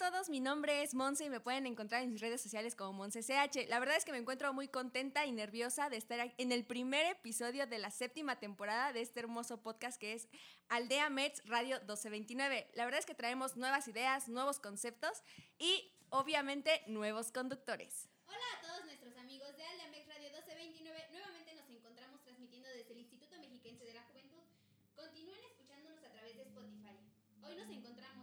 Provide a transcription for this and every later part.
a todos, mi nombre es Monse y me pueden encontrar en mis redes sociales como MonseCH. La verdad es que me encuentro muy contenta y nerviosa de estar en el primer episodio de la séptima temporada de este hermoso podcast que es Aldea Mets Radio 1229. La verdad es que traemos nuevas ideas, nuevos conceptos y obviamente nuevos conductores. Hola a todos nuestros amigos de Aldea Mets Radio 1229. Nuevamente nos encontramos transmitiendo desde el Instituto Mexiquense de la Juventud. Continúen escuchándonos a través de Spotify. Hoy nos encontramos con...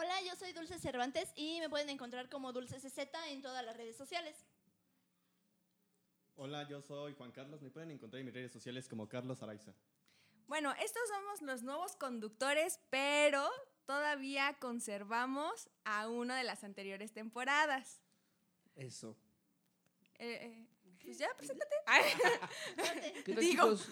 Hola, yo soy Dulce Cervantes y me pueden encontrar como Dulce CZ en todas las redes sociales. Hola, yo soy Juan Carlos. Me pueden encontrar en mis redes sociales como Carlos Araiza. Bueno, estos somos los nuevos conductores, pero todavía conservamos a uno de las anteriores temporadas. Eso. Eh, eh, pues ya, preséntate. ¿Qué tal, Digo. chicos?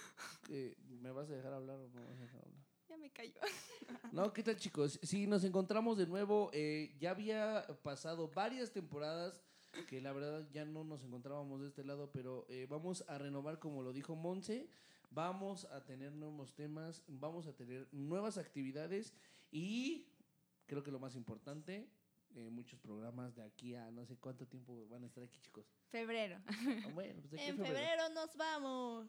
Eh, ¿Me vas a dejar hablar o no me vas a dejar hablar? Me cayó. No, ¿qué tal, chicos? Sí, nos encontramos de nuevo. eh, ya había pasado varias temporadas que la verdad ya no nos encontrábamos de este lado, pero eh, vamos a renovar, como lo dijo Monse. Vamos a tener nuevos temas, vamos a tener nuevas actividades y creo que lo más importante, eh, muchos programas de aquí a no sé cuánto tiempo van a estar aquí, chicos. Febrero. Ah, Bueno, pues En febrero nos vamos.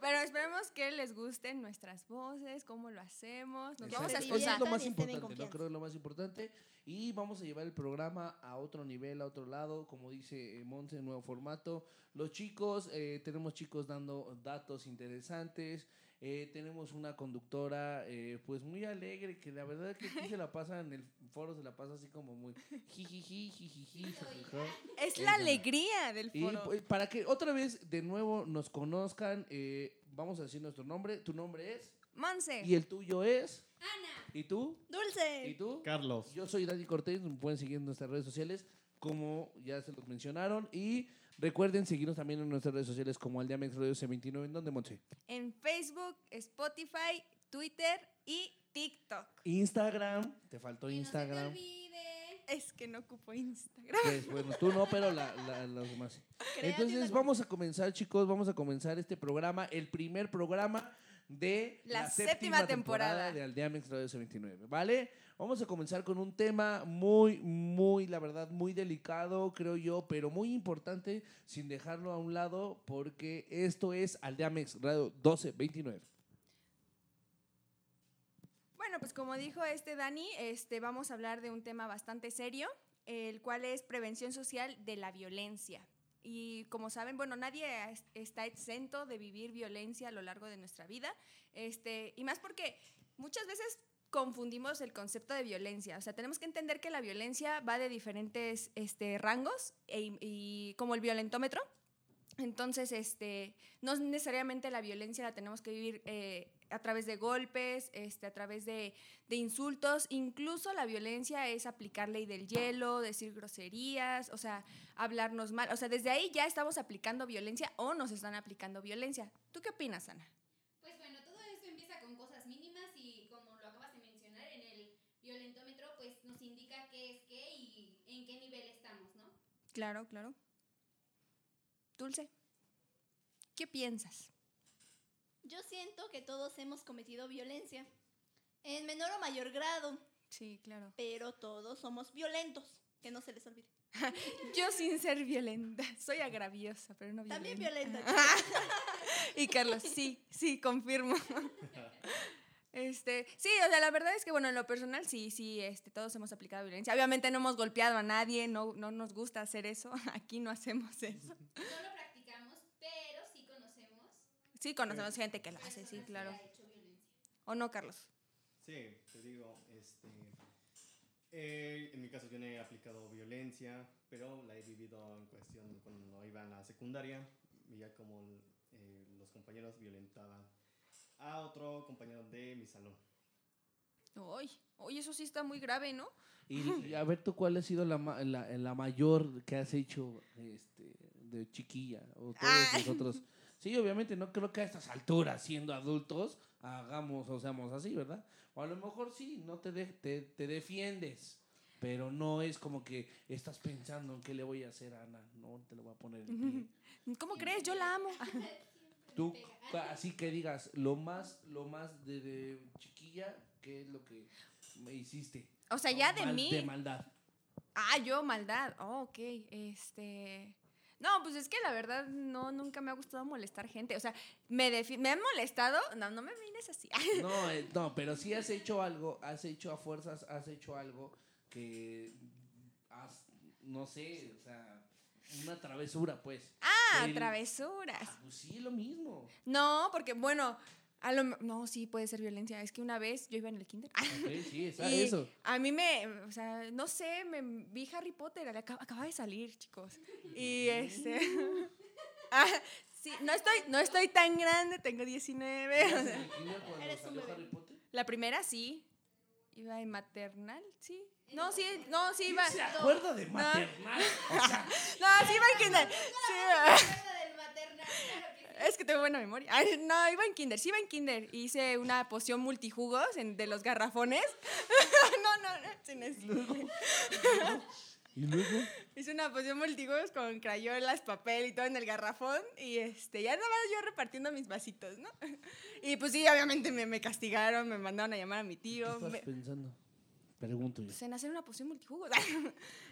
Pero esperemos que les gusten nuestras voces, cómo lo hacemos. Nos vamos a esforzar. es lo más importante, ¿no? Creo que es lo más importante. Y vamos a llevar el programa a otro nivel, a otro lado, como dice eh, Monse, nuevo formato. Los chicos, eh, tenemos chicos dando datos interesantes. Eh, tenemos una conductora eh, pues muy alegre que la verdad que aquí se la pasa en el foro se la pasa así como muy jijiji jijiji. Es la alegría del y foro. pues, para que otra vez de nuevo nos conozcan eh, vamos a decir nuestro nombre tu nombre es Monse. y el tuyo es Ana. y tú ¿Y Dulce. tú? Carlos. Yo soy Dani Cortés, me pueden seguir en nuestras redes sociales, como ya se los mencionaron. Y recuerden seguirnos también en nuestras redes sociales como Aldeamex Radio C29, en donde Monse. En Facebook, Spotify, Twitter y TikTok. Instagram, te faltó Que no se te Instagram. olvide. Es que no ocupo Instagram. Pues bueno, tú no, pero la, la- los demás. Entonces vamos a comenzar, chicos, vamos a comenzar este programa, el primer programa de La séptima temporada. de Aldeamex Radio C29, ¿vale? Vamos a comenzar con un tema muy, muy, la verdad, muy delicado, creo yo, pero muy importante, sin dejarlo a un lado, porque esto es Aldeamex Radio 1229. Bueno, pues como dijo este Dani, este, vamos a hablar de un tema bastante serio, el cual es prevención social de la violencia. Y como saben, bueno, nadie es- está exento de vivir violencia a lo largo de nuestra vida. Este, y más porque muchas veces confundimos el concepto de violencia. O sea, tenemos que entender que la violencia va de diferentes este, rangos, e- y como el violentómetro. Entonces, este, no necesariamente la violencia la tenemos que vivir eh, a través de golpes, este, a través de, de insultos. Incluso la violencia es aplicar ley del hielo, decir groserías, o sea, hablarnos mal. O sea, desde ahí ya estamos aplicando violencia o nos están aplicando violencia. ¿Tú qué opinas, Ana? Pues bueno, todo esto empieza con cosas mínimas y como lo acabas de mencionar en el violentómetro, pues nos indica qué es qué y en qué nivel estamos, ¿no? Claro, claro. Dulce, ¿qué piensas? Yo siento que todos hemos cometido violencia. En menor o mayor grado. Sí, claro. Pero todos somos violentos. Que no se les olvide. Yo sin ser violenta, soy agraviosa, pero no violenta. También violenta. Y Carlos, sí, sí, confirmo. Este, sí, o sea, la verdad es que, bueno, en lo personal, sí, sí, este, todos hemos aplicado violencia. Obviamente no hemos golpeado a nadie, no, no nos gusta hacer eso. Aquí no hacemos eso lo practicamos, pero sí conocemos. Sí, conocemos gente que lo hace, sí, claro. ¿O no, Carlos? Sí, te digo, este, eh, en mi caso yo no he aplicado violencia, pero la he vivido en cuestión cuando iba en la secundaria, veía como eh, los compañeros violentaban a otro compañero de mi salón. Uy, oye, eso sí está muy grave, ¿no? Y, y a ver tú cuál ha sido la, la, la mayor que has hecho este, de chiquilla o todos Ay. nosotros. Sí, obviamente no creo que a estas alturas, siendo adultos, hagamos o seamos así, ¿verdad? O a lo mejor sí, no te, de- te, te defiendes, pero no es como que estás pensando en qué le voy a hacer a Ana, no te lo voy a poner en pie. ¿Cómo crees? Yo la amo. Tú, así que digas, lo más, lo más de, de chiquilla, ¿qué es lo que me hiciste? O sea, ya de Mal- mí. De maldad. Ah, yo maldad. Oh, ok. Este. No, pues es que la verdad no, nunca me ha gustado molestar gente. O sea, me, me han molestado. No, no me mires así. No, eh, no, pero sí has hecho algo, has hecho a fuerzas, has hecho algo que has, no sé, o sea, una travesura, pues. Ah, El- travesuras. Ah, pues sí, lo mismo. No, porque bueno, a lo, no, sí puede ser violencia. Es que una vez yo iba en el kinder. Sí, está Y eso. a mí me, o sea, no sé, me vi Harry Potter, acaba, acaba de salir, chicos. Y este... ah, sí, no estoy, no estoy tan grande, tengo 19. o sea, ¿En el kinder cuando Eres un bebé. Harry Potter? la primera sí. Iba en maternal, sí. No, sí, no, sí iba. ¿Se acuerda de maternal? O sea, No, sí iba en kinder. Sí, iba- del maternal, claro que sí. Es que tengo buena memoria. Ay, no, iba en kinder, sí iba en kinder. Hice una poción multijugos en- de los garrafones. no, no, no, sin eso. ¿Y luego? Hice una poción multijugos con crayolas, papel y todo en el garrafón. Y este, ya nada más yo repartiendo mis vasitos, ¿no? Y pues sí, obviamente me, me castigaron, me mandaron a llamar a mi ¿Qué tío. estás me- pensando? Pregunto yo. pues en hacer una poción multijugos.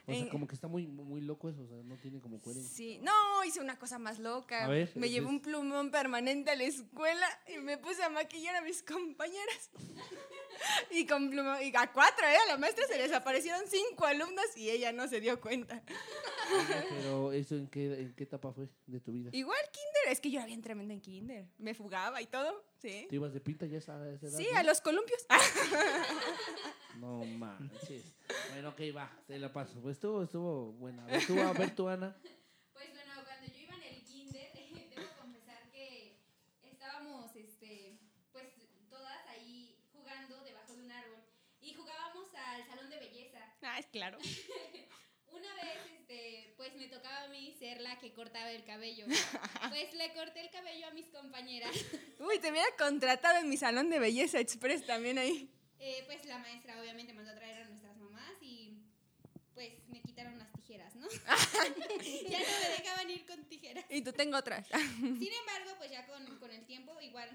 O sea, en- como que está muy, muy loco eso, o sea, no tiene como coherencia. Sí, no, hice una cosa más loca. A ver, me llevé un plumón permanente a la escuela y me puse a maquillar a mis compañeras. y con plumón, y a cuatro, ¿eh? A la maestra se les aparecieron cinco alumnos y ella no se dio cuenta. Pero eso en qué, en qué etapa fue de tu vida? Igual kinder, es que yo era bien tremenda en kinder. Me fugaba y todo, sí. ¿Te ibas de pinta ya a esa esa edad? Sí, no? a los columpios. No manches. Bueno, ok, va, te la paso. Pues estuvo, estuvo buena. A ver tú, a ver tú, Ana. Pues bueno, cuando yo iba en el kinder, debo confesar que estábamos, este, pues todas ahí jugando debajo de un árbol y jugábamos al salón de belleza. Ah, es claro. Una vez, este, pues me tocaba a mí ser la que cortaba el cabello. Pues le corté el cabello a mis compañeras. Uy, te hubiera contratado en mi salón de belleza express también ahí. Eh, pues la maestra obviamente mandó a traer a nuestras mamás y pues me quitaron las tijeras, ¿no? ya no me dejaban ir con tijeras. Y tú tengo otras. Sin embargo, pues ya con, con el tiempo, igual,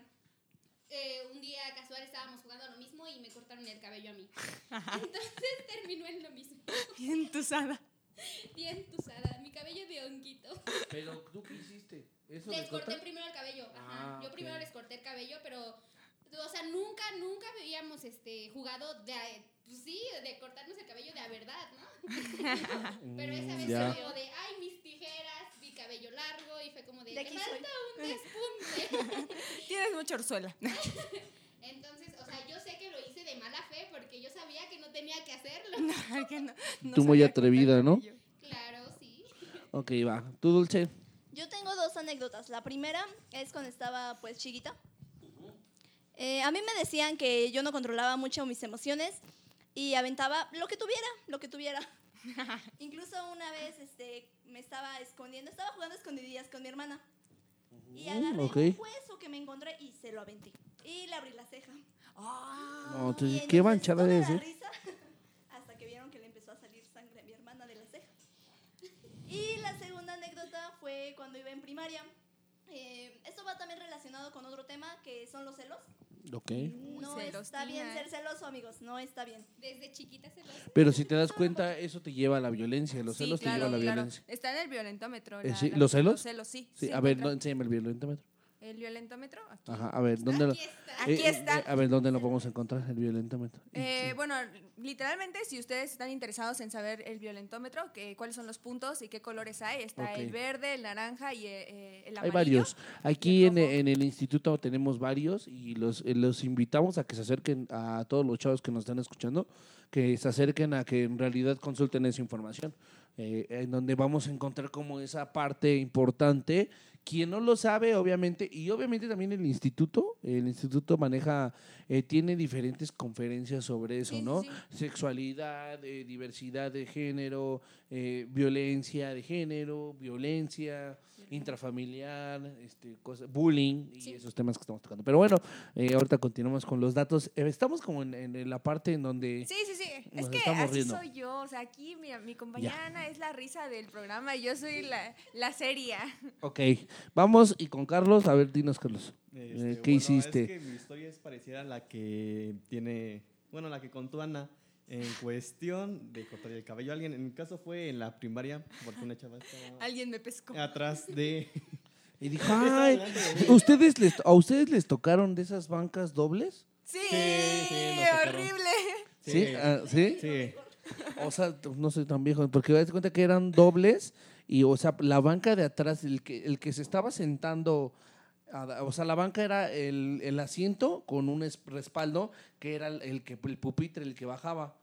eh, un día casual estábamos jugando a lo mismo y me cortaron el cabello a mí. Entonces terminó en lo mismo. Bien tusada. Bien tusada, mi cabello de honguito. Pero tú qué hiciste? ¿Eso Les corté cortar? primero el cabello, ajá. Ah, Yo primero les corté el cabello, pero, o sea, nunca, nunca habíamos este, jugado de, pues sí, de cortarnos el cabello de a verdad, ¿no? Pero esa vez fue como de, ay, mis tijeras, mi cabello largo, y fue como de, De me falta un despunte. Tienes mucha orzuela. Entonces, o sea, yo sé que lo hice de mala fe porque yo sabía que no tenía que hacerlo. Que no- no Tú muy atrevida, ¿no? Claro, sí. Ok, va. ¿Tú, Dulce? Yo tengo dos anécdotas. La primera es cuando estaba pues chiquita. Eh, a mí me decían que yo no controlaba mucho mis emociones y aventaba lo que tuviera, lo que tuviera. Incluso una vez este, me estaba escondiendo, estaba jugando escondidillas con mi hermana. Y agarré ok. un hueso que me encontré y se lo aventé. Y le abrí la ceja. Ah, No, ¿qué manchada la risa, hasta que vieron que le empezó a salir sangre a mi hermana de la ceja. Y la segunda anécdota fue cuando iba en primaria. Eh, esto va también relacionado con otro tema que son los celos. Ok. No está bien ser celoso, amigos, no está bien. Desde chiquita se lo Pero si te das cuenta, eso te lleva a la violencia. Los Sí, celos claro, te llevan a la claro. violencia. Está en el violentómetro. Eh, la- sí, la- ¿los celos? Los celos, sí. Sí, a ver, no, enséñame el violentómetro. El violentómetro, aquí. Ajá, a ver, ¿dónde lo, Aquí está. Aquí eh, eh, está. eh, a ver, ¿dónde lo podemos encontrar, el violentómetro? Eh, Sí. Bueno, literalmente, si ustedes están interesados en saber el violentómetro, que, cuáles son los puntos y qué colores hay, está el verde, el naranja y eh, el Hay amarillo. varios. Aquí en, en el instituto tenemos varios y los, los invitamos a que se acerquen a todos los chavos que nos están escuchando, que se acerquen a que en realidad consulten esa información, eh, en donde vamos a encontrar como esa parte importante. Quien no lo sabe, obviamente, y obviamente también el instituto, el instituto maneja, eh, tiene diferentes conferencias sobre eso, Sí, ¿no? sí. Sexualidad, eh, diversidad de género, eh, violencia de género, violencia intrafamiliar, este, cosas, bullying y Sí. esos temas que estamos tocando. Pero bueno, eh, ahorita continuamos con los datos. Eh, estamos como en, en la parte en donde... Sí, sí, sí. Nos es que estamos así riendo. soy yo. O sea, aquí mi, mi compañera Ana es la risa del programa y yo soy la, la seria. Ok, vamos y con Carlos, a ver, dinos Carlos. Este, ¿qué bueno, hiciste? Es que mi historia es parecida a la que tiene, bueno, la que contó Ana. En cuestión de cortar el cabello a alguien, en mi caso fue en la primaria, porque una chava estaba Alguien me pescó. atrás de... Y dijo, ay, ¿ustedes les, ¿a ustedes les tocaron de esas bancas dobles? Sí, Sí, sí, nos horrible. ¿Sí? Ah, ¿Sí? Sí. O sea, no soy tan viejo, porque me das cuenta que eran dobles y, o sea, la banca de atrás, el que, el que se estaba sentando, a- o sea, la banca era el, el asiento con un es- respaldo que era el, el que el pupitre, el que bajaba.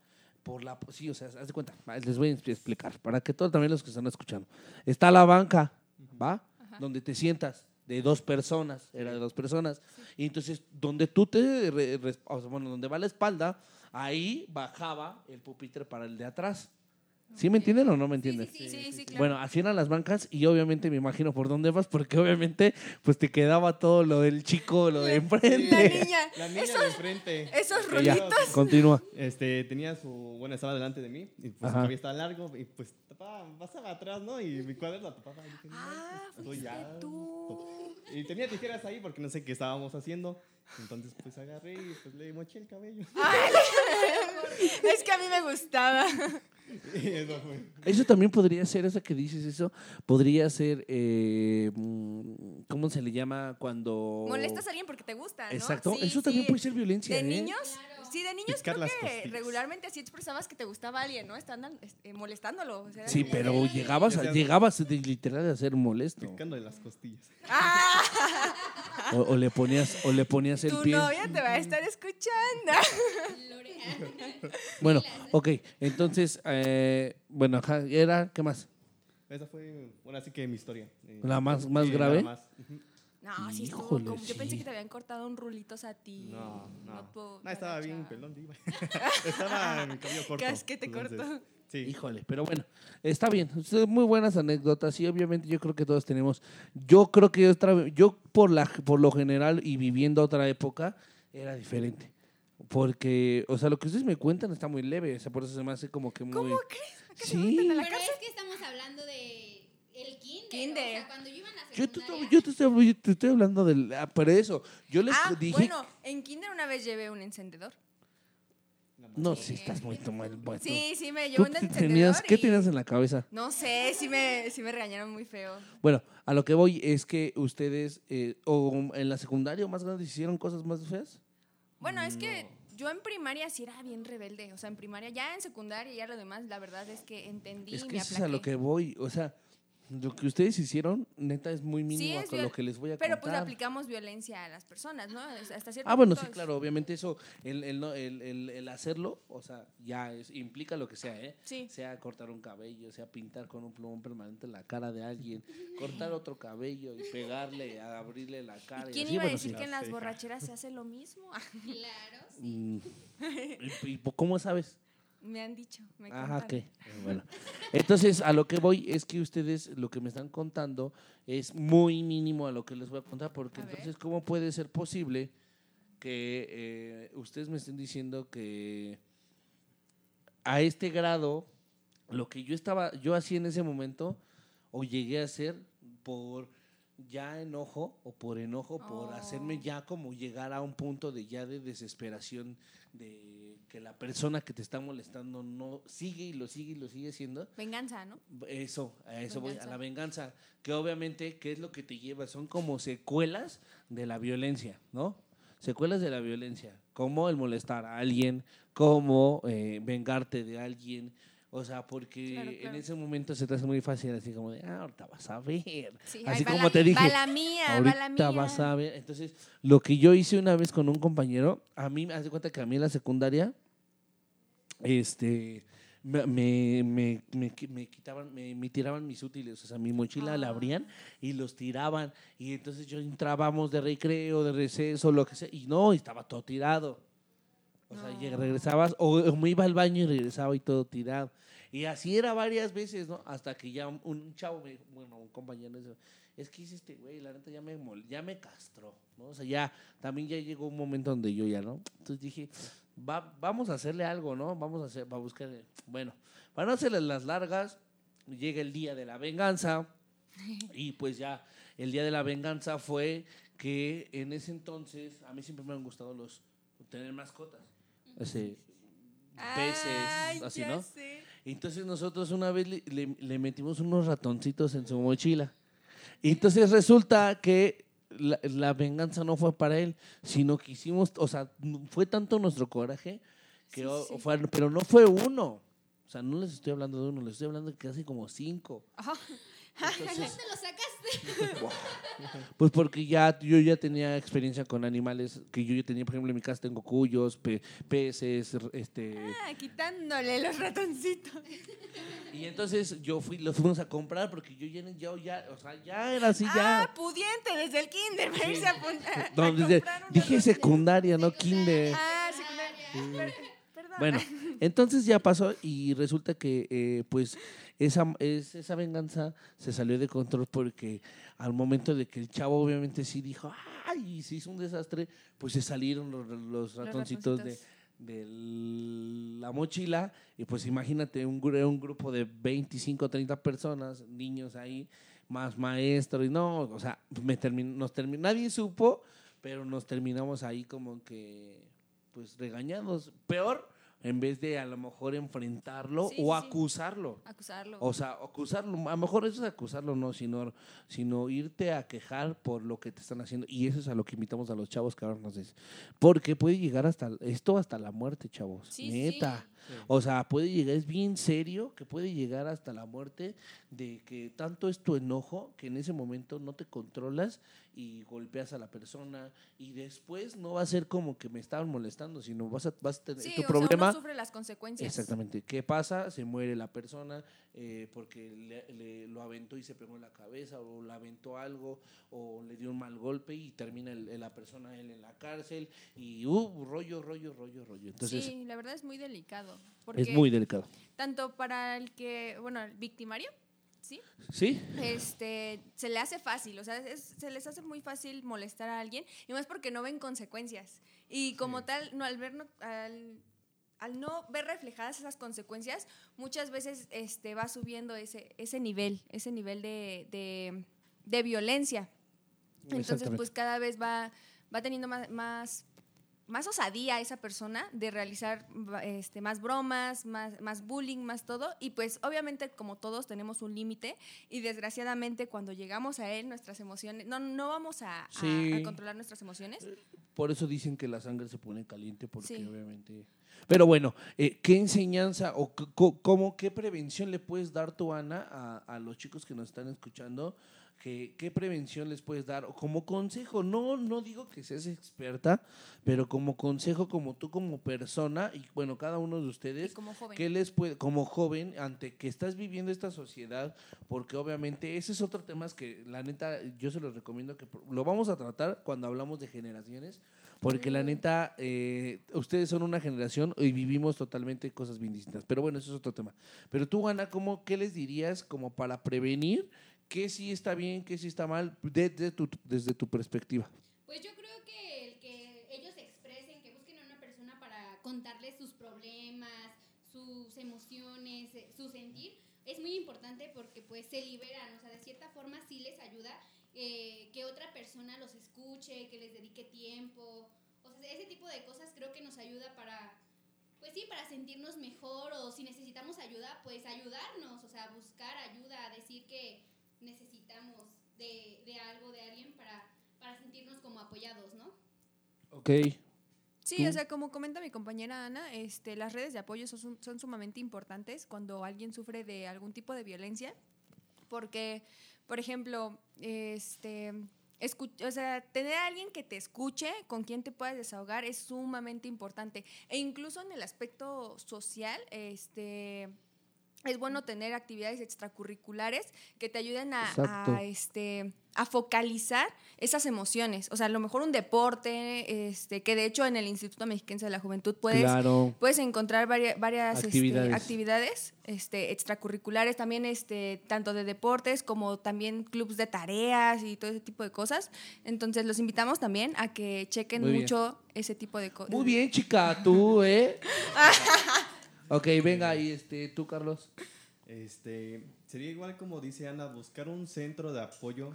Por la, sí, o sea, haz de cuenta, les voy a explicar, para que todos también los que están escuchando. Está la banca, ¿va? Donde te sientas, de dos personas, era de dos personas. Y entonces, donde tú te, re- res- o sea, bueno, donde va la espalda, ahí bajaba el pupitre para el de atrás. ¿Sí me entienden o no me entienden? Sí, sí, sí, claro. Bueno, así eran las bancas y obviamente me imagino por dónde vas, porque obviamente pues te quedaba todo lo del chico, lo de La enfrente. niña. La niña Esos, de enfrente. esos ya, rulitos. continúa. Este, tenía su, bueno, estaba delante de mí y pues cabello estaba largo y pues tapaba, pasaba atrás, ¿no? Y mi cuaderno la tapaba. Y dije, no, Ah, pues, fuiste ya. tú. Y tenía tijeras ahí porque no sé qué estábamos haciendo. Entonces pues agarré y pues le moché el cabello. Es que a mí me gustaba. Eso fue. Eso también podría ser, eso que dices, eso podría ser, eh, mm, ¿cómo se le llama cuando... Molestas a alguien porque te gusta, ¿no? Exacto, Sí, eso también puede ser violencia. De ¿eh? niños, sí, de niños Picar creo las que costillas. regularmente así expresabas que te gustaba alguien, ¿no? Están este, molestándolo. o sea, Sí, pero llegabas, a, llegabas de, literal a ser molesto. Las costillas. O, o le ponías, o le ponías el Tu pie. novia te va a estar escuchando. Bueno, ok, entonces, eh, bueno, era, ¿qué más? Esa fue, bueno, así que mi historia. Eh, ¿La más- más sí, la grave? más. No, sí estuvo Híjole, como- Yo pensé sí. que te habían cortado un rulitos a ti. No, no. puedo No, estaba bien diva. estaba mi cabello corto. ¿Qué es que te entonces, cortó? Sí. Híjole, pero bueno, está bien. Son Muy buenas anécdotas y obviamente yo creo que todos tenemos. Yo creo que otra vez, yo por la por lo general y viviendo otra época era diferente. Porque, o sea, lo que ustedes me cuentan está muy leve, o sea, por eso se me hace como que muy ¿Cómo crees? Sí. la Pero es que estamos hablando de el kinder. Kinder. O sea, cuando yo iba a la Yo te, yo te estoy, yo te estoy hablando del ah, pero eso, yo les Ah, dije bueno, en kinder una vez llevé un encendedor. No, si estás muy mal. bueno. Sí, sí, me ¿Tú llevó encendedor. tenías, ¿Qué y- tenías en la cabeza? No sé, sí me, sí me regañaron muy feo. Bueno, a lo que voy es que ustedes, eh, o en la secundaria o más grandes, hicieron cosas más feas. Bueno, es que yo en primaria sí era bien rebelde. O sea, en primaria, ya en secundaria, ya lo demás, la verdad es que entendí Es y que me eso es a lo que voy. O sea, lo que ustedes hicieron, neta, es muy mínimo es a lo que les voy a Pero pues contar. aplicamos violencia a las personas, ¿no? Hasta cierto Ah, bueno, punto sí, es- claro, obviamente eso, el, el, no- el, el- el hacerlo, o sea, ya es, implica lo que sea, ¿eh? Sí. Sea cortar un cabello, sea pintar con un plumón permanente la cara de alguien, cortar otro cabello y pegarle, a abrirle la cara. ¿Y y quién así, iba a bueno, decir sí. que en las borracheras se hace lo mismo? Claro, sí. Mm. ¿Y, y cómo sabes? Me han dicho, me Ajá, contaron. ok. Eh, Bueno. Entonces, a lo que voy es que ustedes lo que me están contando es muy mínimo a lo que les voy a contar, porque A ver. entonces, ¿cómo puede ser posible que eh, ustedes me estén diciendo que a este grado, lo que yo estaba, yo hacía en ese momento, o llegué a hacer por ya enojo o por enojo, por Oh. hacerme ya como llegar a un punto de ya de desesperación, de que la persona que te está molestando no sigue y lo sigue y lo sigue haciendo. Venganza, ¿no? Eso, a eso voy, a la venganza, que obviamente, ¿qué es lo que te lleva? Son como secuelas de la violencia, ¿no? Secuelas de la violencia, como el molestar a alguien, como eh, vengarte de alguien, o sea, porque Claro, claro. en ese momento se te hace muy fácil, así como de, ah, ahorita vas a ver. Sí, así como la- te dije, Va la mía, va la ahorita mía. vas a ver. Entonces, lo que yo hice una vez con un compañero, a mí hace cuenta que a mí en la secundaria, este, me, me, me, me qui- me quitaban, me, tiraban mis útiles, o sea, mi mochila la Ah. abrían y los tiraban. Y entonces yo entrábamos de recreo, de receso, lo que sea, y no, estaba todo tirado. O sea, No. lleg- regresabas, o, me iba al baño y regresaba y todo tirado. Y así era varias veces, ¿no? Hasta que ya un, chavo, me, bueno, un compañero, me dice, es que hice este güey, la neta ya me, ya me castró, ¿no? O sea, ya, también ya llegó un momento donde yo ya, ¿no? Entonces dije, va, vamos a hacerle algo, ¿no? Vamos a hacer, va a buscar, bueno, para no hacerle las largas, llega el día de la venganza y pues ya, el día de la venganza fue que en ese entonces, a mí siempre me han gustado los, tener mascotas. Ese, peces, así, ya ¿no? sé. Entonces nosotros una vez le, le- le metimos unos ratoncitos en su mochila. Y entonces resulta que la, la venganza no fue para él, sino que hicimos, o sea, fue tanto nuestro coraje que Sí, o- sí. fue- pero no fue uno. O sea, no les estoy hablando de uno, les estoy hablando de casi como cinco. Ajá. Entonces, ¿Dónde lo sacaste? pues porque ya yo ya tenía experiencia con animales que yo ya tenía, por ejemplo, en mi casa tengo cuyos, pe- peces, este Ah, quitándole los ratoncitos. y entonces yo fui los fuimos a comprar porque yo ya ya, ya o sea, ya era así ya. Ah, pudiente desde el kinder para irse a apuntar. No, a desde- dije secundaria, no kinder. Ah, secundaria. Perdón. Bueno, entonces ya pasó y resulta que eh, pues esa, es- esa venganza se salió de control porque al momento de que el chavo obviamente sí dijo, ay, y se hizo un desastre, pues se salieron los, los ratoncitos de, ratoncitos. de la mochila y pues imagínate un, un grupo de 25 o 30 personas, niños ahí, más maestro y no, o sea, me termin- nos termi- nadie supo, pero nos terminamos ahí como que pues regañados. Peor, en vez de a lo mejor enfrentarlo Sí, o sí, acusarlo. Acusarlo. O sea, acusarlo, a lo mejor eso es acusarlo, no, sino, sino irte a quejar por lo que te están haciendo. Y eso es a lo que invitamos a los chavos que ahora nos dicen. Porque puede llegar hasta esto hasta la muerte, chavos. Sí. Neta. Sí. O sea, puede llegar, es bien serio que puede llegar hasta la muerte de que tanto es tu enojo que en ese momento no te controlas y golpeas a la persona y después no va a ser como que me estaban molestando, sino vas a, vas a tener sí, tu o problema. sea, uno sufre las consecuencias. Exactamente. ¿Qué pasa? Se muere la persona eh, porque le, le- lo aventó y se pegó en la cabeza o le aventó algo o le dio un mal golpe y termina el- la persona él en la cárcel y uh, rollo, rollo, rollo, rollo. Entonces sí, la verdad es muy delicado. Porque es muy delicado. tanto para el que, bueno, el victimario, ¿sí? ¿Sí? Este, se le hace fácil, o sea, es- se les hace muy fácil molestar a alguien, y más porque no ven consecuencias. Y como Sí. tal, no, al ver, no- al, al no ver reflejadas esas consecuencias, muchas veces este, va subiendo ese, ese nivel, ese nivel de, de, de violencia. Entonces, pues cada vez va, va teniendo más, más, más osadía esa persona de realizar este, más bromas, más, más bullying, más todo. Y pues obviamente como todos tenemos un límite y desgraciadamente cuando llegamos a él nuestras emociones, no, no vamos a, a- Sí. a controlar nuestras emociones. Por eso dicen que la sangre se pone caliente, porque Sí. obviamente... Pero bueno, eh, ¿qué enseñanza o cómo, qué prevención le puedes dar tú, Ana, a, a los chicos que nos están escuchando? ¿Qué, ¿Qué prevención les puedes dar? O como consejo, no, no digo que seas experta, pero como consejo, como tú como persona, y bueno, cada uno de ustedes, como joven. ¿Qué les puede, como joven, ante que estás viviendo esta sociedad, porque obviamente ese es otro tema que la neta yo se los recomiendo que lo vamos a tratar cuando hablamos de generaciones, porque la neta eh, ustedes son una generación y vivimos totalmente cosas bien distintas. Pero bueno, eso es otro tema. Pero tú, Ana, ¿cómo, ¿qué les dirías como para prevenir qué sí está bien, qué sí está mal, desde tu, desde tu perspectiva? Pues yo creo que el que ellos se expresen, que busquen a una persona para contarles sus problemas, sus emociones, eh, su sentir, es muy importante porque pues se liberan, o sea, de cierta forma sí les ayuda eh, que otra persona los escuche, que les dedique tiempo, o sea, ese tipo de cosas creo que nos ayuda para, pues sí, para sentirnos mejor o si necesitamos ayuda, pues ayudarnos, o sea, buscar ayuda, decir que necesitamos de, de algo, de alguien para, para sentirnos como apoyados, ¿no? Ok. Sí, ¿Tú? o sea, como comenta mi compañera Ana, este, las redes de apoyo son, son sumamente importantes cuando alguien sufre de algún tipo de violencia, porque, por ejemplo, este, escu- o sea, tener a alguien que te escuche, con quien te puedas desahogar, es sumamente importante. E incluso en el aspecto social, este, es bueno tener actividades extracurriculares que te ayuden a, este, a focalizar esas emociones. O sea, a lo mejor un deporte, este, que de hecho en el Instituto Mexiquense de la Juventud puedes, Claro. puedes encontrar varias, varias este, Actividades. actividades este, extracurriculares, también este, tanto de deportes como también clubs de tareas y todo ese tipo de cosas. Entonces los invitamos también a que chequen mucho ese tipo de cosas. Muy bien, chica, tú, ¿eh? ok, venga, y este, tú, Carlos. Este, sería igual como dice Ana, buscar un centro de apoyo.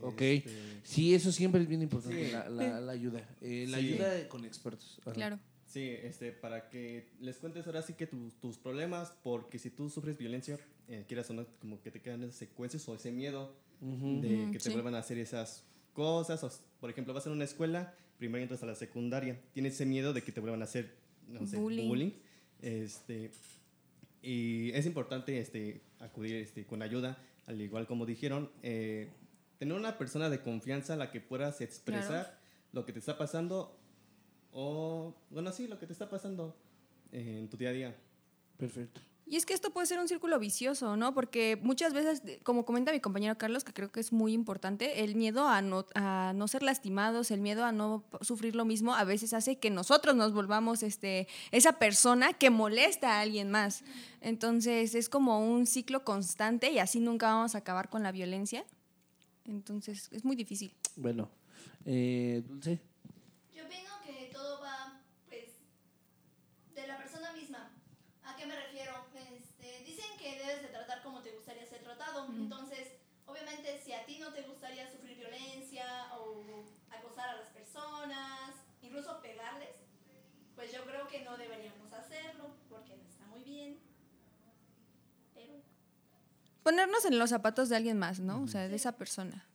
Ok. este, Sí, eso siempre es bien importante, Sí. la, la- la ayuda. Eh, la Sí. ayuda de- con expertos. Ajá. Claro. Sí, este, para que les cuentes ahora sí que tu- tus problemas, porque si tú sufres violencia, eh, quieras o no, como que te quedan esas secuencias o ese miedo de que te sí. vuelvan a hacer esas cosas. o por ejemplo, vas a una escuela, primero entras a la secundaria, tienes ese miedo de que te vuelvan a hacer, no sé, Bullying. bullying. Este, y es importante este, acudir este, con ayuda, al igual como dijeron, eh, tener una persona de confianza a la que puedas expresar lo que te está pasando o, bueno, sí, lo que te está pasando eh, en tu día a día. Perfecto. Y es que esto puede ser un círculo vicioso, ¿no? Porque muchas veces, como comenta mi compañero Carlos, que creo que es muy importante, el miedo a no, a no ser lastimados, el miedo a no sufrir lo mismo, a veces hace que nosotros nos volvamos este, esa persona que molesta a alguien más. Entonces es como un ciclo constante y así nunca vamos a acabar con la violencia. Entonces es muy difícil. Bueno, eh, Dulce. Yo opino que todo va, pues, de la persona misma. ¿A qué me refiero? Este, dicen que debes de tratar como te gustaría ser tratado. Entonces, obviamente, si a ti no te gustaría sufrir violencia o acosar a las personas, incluso pegarles, pues yo creo que no deberíamos hacerlo porque no está muy bien. Pero Ponernos en los zapatos de alguien más, ¿no? O sea, de esa persona.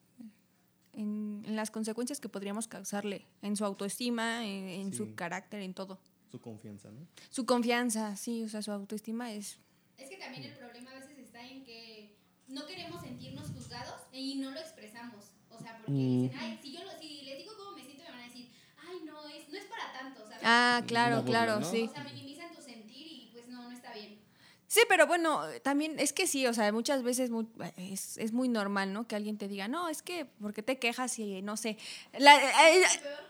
En, en las consecuencias que podríamos causarle, en su autoestima, en, en su Sí. carácter, en todo. Su confianza, ¿no? Su confianza, sí, o sea, su autoestima es... Es que también el problema a veces está en que no queremos sentirnos juzgados y no lo expresamos. O sea, porque Mm. dicen, ay, si yo lo, si les digo cómo me siento, me van a decir, ay, no, es, no es para tanto, ¿sabes? Ah, claro, claro, ¿no? sí. O sea, minimizan tu sentir y pues no, no está bien. Sí, pero bueno, también es que sí, o sea, muchas veces mu- es, es muy normal, ¿no? Que alguien te diga, no, es que, ¿por qué te quejas? Y no sé. La- eh,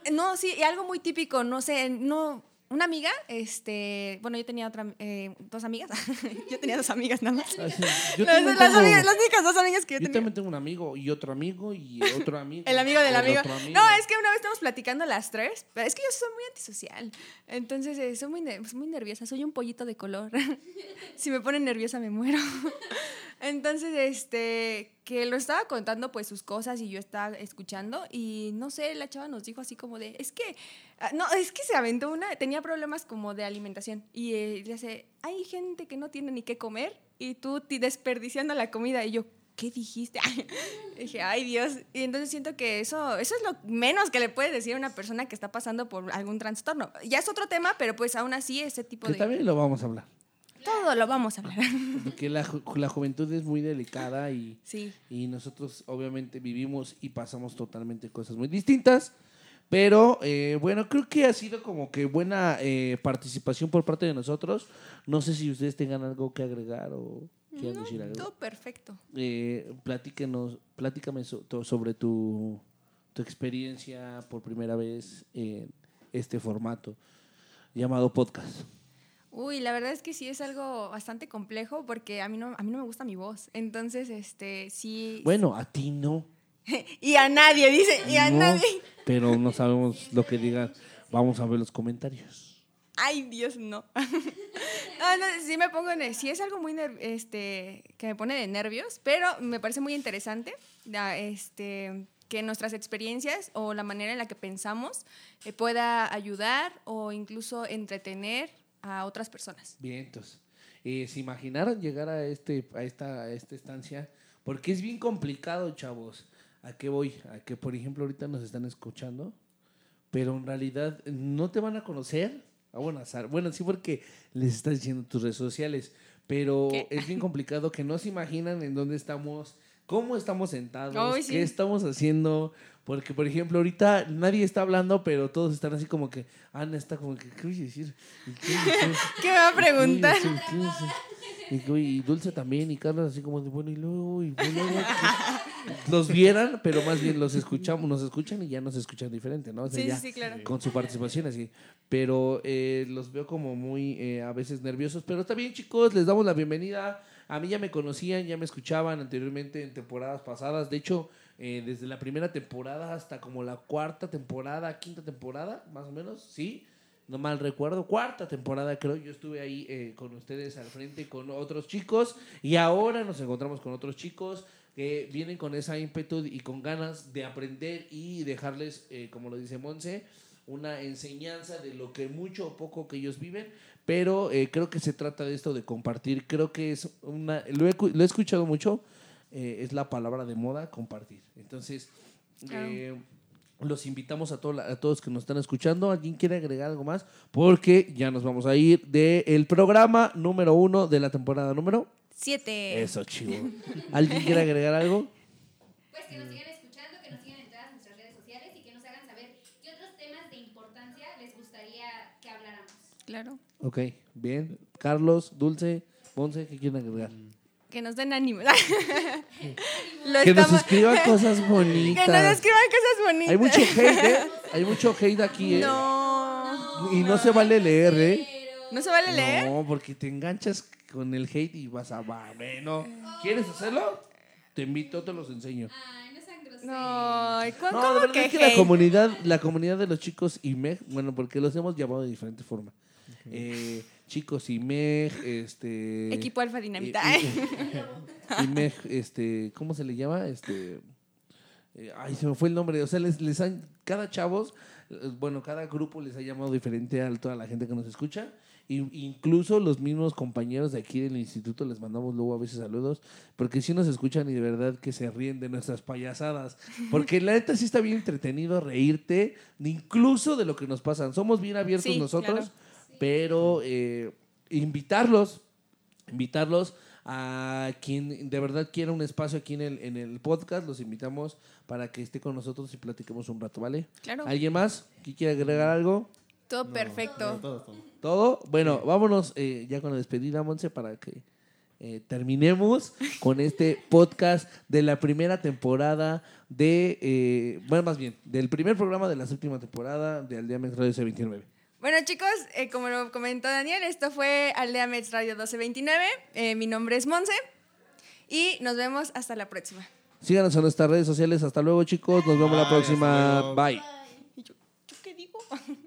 eh, no, sí, y algo muy típico, no sé, no. Una amiga, este, bueno, yo tenía otra, eh, dos amigas, yo tenía dos amigas nada más. Ah, sí, Yo, Las, también las tengo- amigas- las únicas dos amigas que yo yo tenía. también tengo un amigo y otro amigo y otro amigo. El amigo del el amigo. otro No, es que una vez estamos platicando las tres, pero es que yo soy muy antisocial. Entonces, eh, soy muy, muy nerviosa, soy un pollito de color. si me pone nerviosa me muero. Entonces, este, que lo estaba contando pues sus cosas y yo estaba escuchando y no sé, la chava nos dijo así como de, es que, ah, no, es que se aventó una, tenía problemas como de alimentación y eh, le hace, hay gente que no tiene ni qué comer y tú ti- desperdiciando la comida y yo, ¿qué dijiste? dije, ay Dios. Y entonces siento que eso, eso es lo menos que le puedes decir a una persona que está pasando por algún trastorno. Ya es otro tema, pero pues aún así ese tipo Que de... también lo vamos a hablar. Todo lo vamos a hablar. Porque la, ju- la juventud es muy delicada y, sí. y nosotros obviamente vivimos y pasamos totalmente cosas muy distintas. Pero eh, bueno, creo que ha sido como que buena eh, participación por parte de nosotros. No sé si ustedes tengan algo que agregar o quieran No, decir algo. todo perfecto. Eh, platíquenos, platícame so- sobre tu, tu experiencia por primera vez en este formato llamado podcast. Uy, la verdad es que sí es algo bastante complejo porque a mí no, a mí no me gusta mi voz. Entonces, este, sí... Bueno, a ti no. Y a nadie, dice, y a no, nadie. Pero no sabemos lo que digan. Vamos a ver los comentarios. Ay, Dios, no. Ah, no, sí me pongo en... Sí es algo muy... este, que me pone de nervios, pero me parece muy interesante este, que nuestras experiencias o la manera en la que pensamos eh, pueda ayudar o incluso entretener a otras personas. Bien, entonces, eh, ¿se imaginaron llegar a, este, a, esta, a esta estancia? Porque es bien complicado, chavos. ¿A qué voy? A que, por ejemplo, ahorita nos están escuchando, pero en realidad no te van a conocer. Ah, bueno, azar. bueno, sí, porque les estás diciendo tus redes sociales, pero ¿Qué? es bien complicado que no se imaginan en dónde estamos, cómo estamos sentados, Uy, sí. qué estamos haciendo. Porque, por ejemplo, ahorita nadie está hablando, pero todos están así como que, Ana está como que, ¿qué voy a decir? ¿Y qué voy a decir? ¿Qué me va a preguntar? Sí, sí, sí. Y, y Dulce también, y Carlos así como de, bueno, y luego, y luego, los vieran, pero más bien los escuchamos, nos escuchan y ya nos escuchan diferente, ¿no? O sea, Sí, ya sí, sí, claro. con su participación así. Pero eh, los veo como muy eh, a veces nerviosos. Pero está bien, chicos, les damos la bienvenida. A mí ya me conocían, ya me escuchaban anteriormente en temporadas pasadas. De hecho, eh, desde la primera temporada hasta como la cuarta temporada, quinta temporada, más o menos, sí. No mal recuerdo, cuarta temporada creo, yo estuve ahí eh, con ustedes al frente con otros chicos y ahora nos encontramos con otros chicos que vienen con esa ímpetu y con ganas de aprender y dejarles, eh, como lo dice Monse, una enseñanza de lo que mucho o poco que ellos viven, pero eh, creo que se trata de esto de compartir. Creo que es una, lo he, cu- lo he escuchado mucho, eh, es la palabra de moda, compartir. Entonces, eh, los invitamos a, todo la- a todos que nos están escuchando. ¿Alguien quiere agregar algo más? Porque ya nos vamos a ir del programa número uno de la temporada número. Siete. Eso, chivo. ¿Alguien quiere agregar algo? Pues que nos sigan escuchando, que nos sigan en todas nuestras redes sociales y que nos hagan saber qué otros temas de importancia les gustaría que habláramos. Claro. Ok, bien. Carlos, Dulce, Monse, ¿qué quieren agregar? Que nos den ánimo. Lo Que nos escriban cosas Que nos bonitas. escriban cosas bonitas. Hay mucho hate, ¿eh? Hay mucho hate aquí, ¿eh? No. Y no se vale leer, ¿eh? ¿No se vale leer? No, porque te enganchas con el hate y vas a... Bueno, ¿quieres hacerlo? Te invito, te los enseño. Ay, no sean groseros. No, ¿cómo, No, de cómo verdad que es que la hate? comunidad, la comunidad de los chicos IMEG, bueno, porque los hemos llamado de diferente forma. Eh, chicos IMEG, este... Equipo Alfa Dinamita. eh, eh, IMEG, este, ¿cómo se le llama? Este... eh, ay, se me fue el nombre. O sea, les, les han, cada chavos, bueno, cada grupo les ha llamado diferente a toda la gente que nos escucha. Y, incluso los mismos compañeros de aquí del instituto les mandamos luego a veces saludos, porque sí nos escuchan y de verdad que se ríen de nuestras payasadas. Porque la neta sí está bien entretenido reírte, incluso de lo que nos pasan. Somos bien abiertos Sí, nosotros, claro. Pero eh, invitarlos, invitarlos a quien de verdad quiera un espacio aquí en el, en el podcast, los invitamos para que esté con nosotros y platiquemos un rato, ¿vale? Claro. ¿Alguien más que quiera agregar algo? Todo No, perfecto. no, todo, todo. ¿Todo? Bueno, vámonos eh, ya con la despedida, Monse, para que eh, terminemos con este podcast de la primera temporada de, eh, bueno, más bien, del primer programa de la séptima temporada de Aldea Mex Radio C29. Bueno, chicos, eh, como lo comentó Daniel, esto fue Aldea Mets Radio 1229. Eh, mi nombre es Monse y nos vemos hasta la próxima. Síganos en nuestras redes sociales. Hasta luego, chicos. Nos vemos la Bye, próxima. Bye. ¿Yo qué digo?